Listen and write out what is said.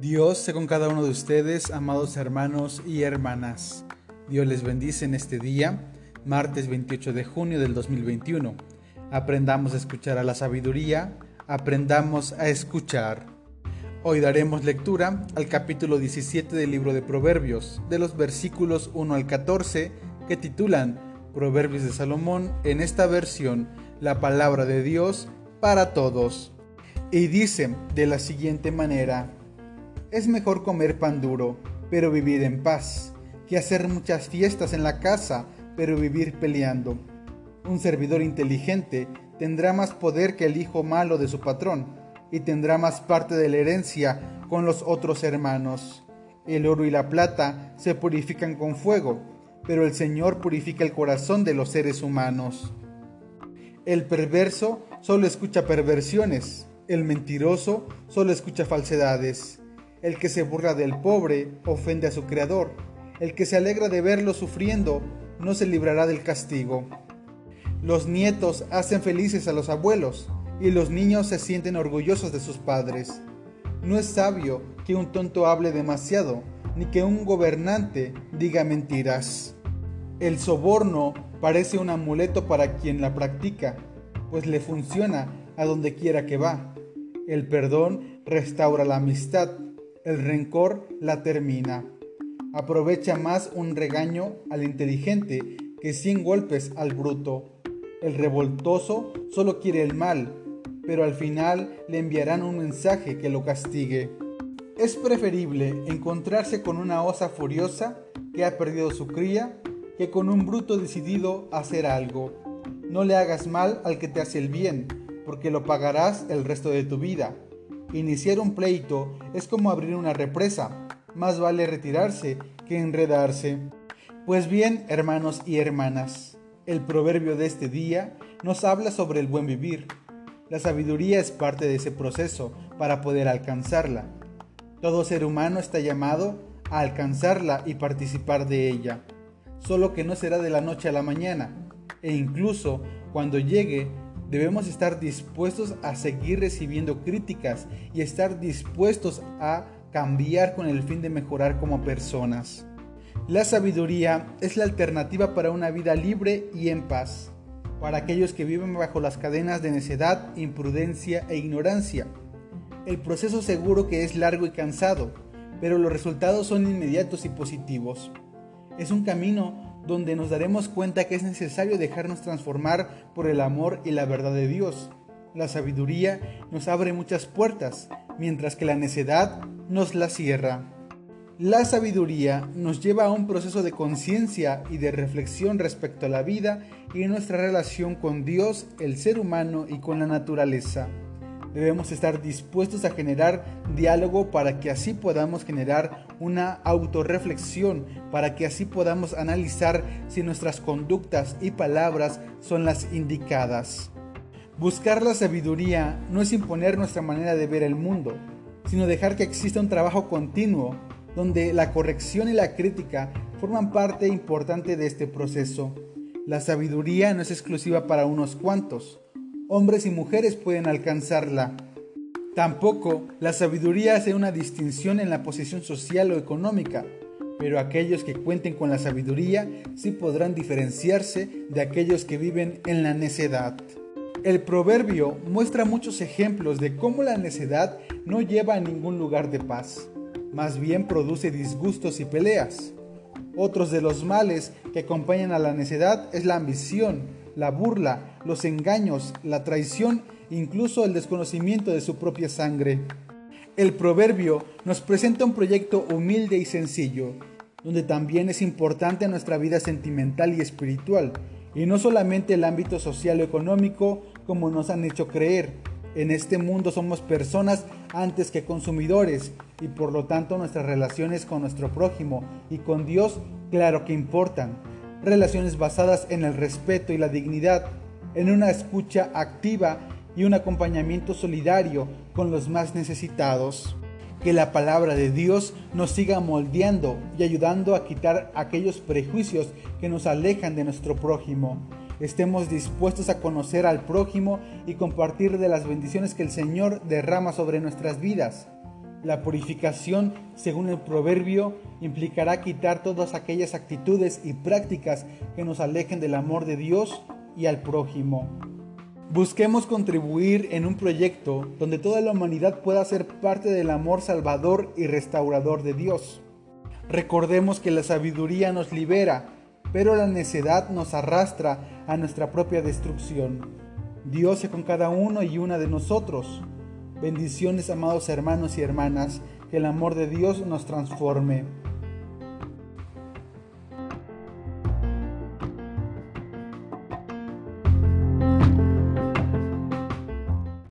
Dios sea con cada uno de ustedes, amados hermanos y hermanas. Dios les bendice en este día, martes 28 de junio del 2021. Aprendamos a escuchar a la sabiduría, aprendamos a escuchar. Hoy daremos lectura al capítulo 17 del libro de Proverbios, de los versículos 1 al 14, que titulan Proverbios de Salomón, en esta versión, la palabra de Dios para todos. Y dice de la siguiente manera, es mejor comer pan duro, pero vivir en paz, que hacer muchas fiestas en la casa, pero vivir peleando. Un servidor inteligente tendrá más poder que el hijo malo de su patrón, y tendrá más parte de la herencia con los otros hermanos. El oro y la plata se purifican con fuego, pero el Señor purifica el corazón de los seres humanos. El perverso solo escucha perversiones, el mentiroso solo escucha falsedades. El que se burla del pobre ofende a su Creador. El que se alegra de verlo sufriendo no se librará del castigo. Los nietos hacen felices a los abuelos y los niños se sienten orgullosos de sus padres. No es sabio que un tonto hable demasiado, ni que un gobernante diga mentiras. El soborno parece un amuleto para quien la practica, pues le funciona a donde quiera que va. El perdón restaura la amistad, el rencor la termina. Aprovecha más un regaño al inteligente que cien golpes al bruto. El revoltoso solo quiere el mal, pero al final le enviarán un mensaje que lo castigue. Es preferible encontrarse con una osa furiosa que ha perdido su cría que con un bruto decidido a hacer algo. No le hagas mal al que te hace el bien, porque lo pagarás el resto de tu vida. Iniciar un pleito es como abrir una represa, más vale retirarse que enredarse. Pues bien, hermanos y hermanas, el proverbio de este día nos habla sobre el buen vivir. La sabiduría es parte de ese proceso para poder alcanzarla. Todo ser humano está llamado a alcanzarla y participar de ella, solo que no será de la noche a la mañana, e incluso cuando llegue Debemos estar dispuestos a seguir recibiendo críticas y estar dispuestos a cambiar con el fin de mejorar como personas. La sabiduría es la alternativa para una vida libre y en paz, para aquellos que viven bajo las cadenas de necedad, imprudencia e ignorancia. El proceso seguro que es largo y cansado, pero los resultados son inmediatos y positivos. Es un camino donde nos daremos cuenta que es necesario dejarnos transformar por el amor y la verdad de Dios. La sabiduría nos abre muchas puertas, mientras que la necedad nos la cierra. La sabiduría nos lleva a un proceso de conciencia y de reflexión respecto a la vida y nuestra relación con Dios, el ser humano y con la naturaleza. Debemos estar dispuestos a generar diálogo para que así podamos generar una autorreflexión, para que así podamos analizar si nuestras conductas y palabras son las indicadas. Buscar la sabiduría no es imponer nuestra manera de ver el mundo, sino dejar que exista un trabajo continuo donde la corrección y la crítica forman parte importante de este proceso. La sabiduría no es exclusiva para unos cuantos, hombres y mujeres pueden alcanzarla. Tampoco la sabiduría hace una distinción en la posición social o económica, pero aquellos que cuenten con la sabiduría sí podrán diferenciarse de aquellos que viven en la necedad. El proverbio muestra muchos ejemplos de cómo la necedad no lleva a ningún lugar de paz, más bien produce disgustos y peleas. Otros de los males que acompañan a la necedad es la ambición, la burla, los engaños, la traición, incluso el desconocimiento de su propia sangre. El proverbio nos presenta un proyecto humilde y sencillo, donde también es importante nuestra vida sentimental y espiritual, y no solamente el ámbito social o económico como nos han hecho creer. En este mundo somos personas antes que consumidores y por lo tanto nuestras relaciones con nuestro prójimo y con Dios claro que importan relaciones basadas en el respeto y la dignidad, en una escucha activa y un acompañamiento solidario con los más necesitados. Que la palabra de Dios nos siga moldeando y ayudando a quitar aquellos prejuicios que nos alejan de nuestro prójimo. Estemos dispuestos a conocer al prójimo y compartir de las bendiciones que el Señor derrama sobre nuestras vidas. La purificación, según el proverbio, implicará quitar todas aquellas actitudes y prácticas que nos alejen del amor de Dios y al prójimo. Busquemos contribuir en un proyecto donde toda la humanidad pueda ser parte del amor salvador y restaurador de Dios. Recordemos que la sabiduría nos libera, pero la necedad nos arrastra a nuestra propia destrucción. Dios es con cada uno y una de nosotros. Bendiciones, amados hermanos y hermanas, que el amor de Dios nos transforme.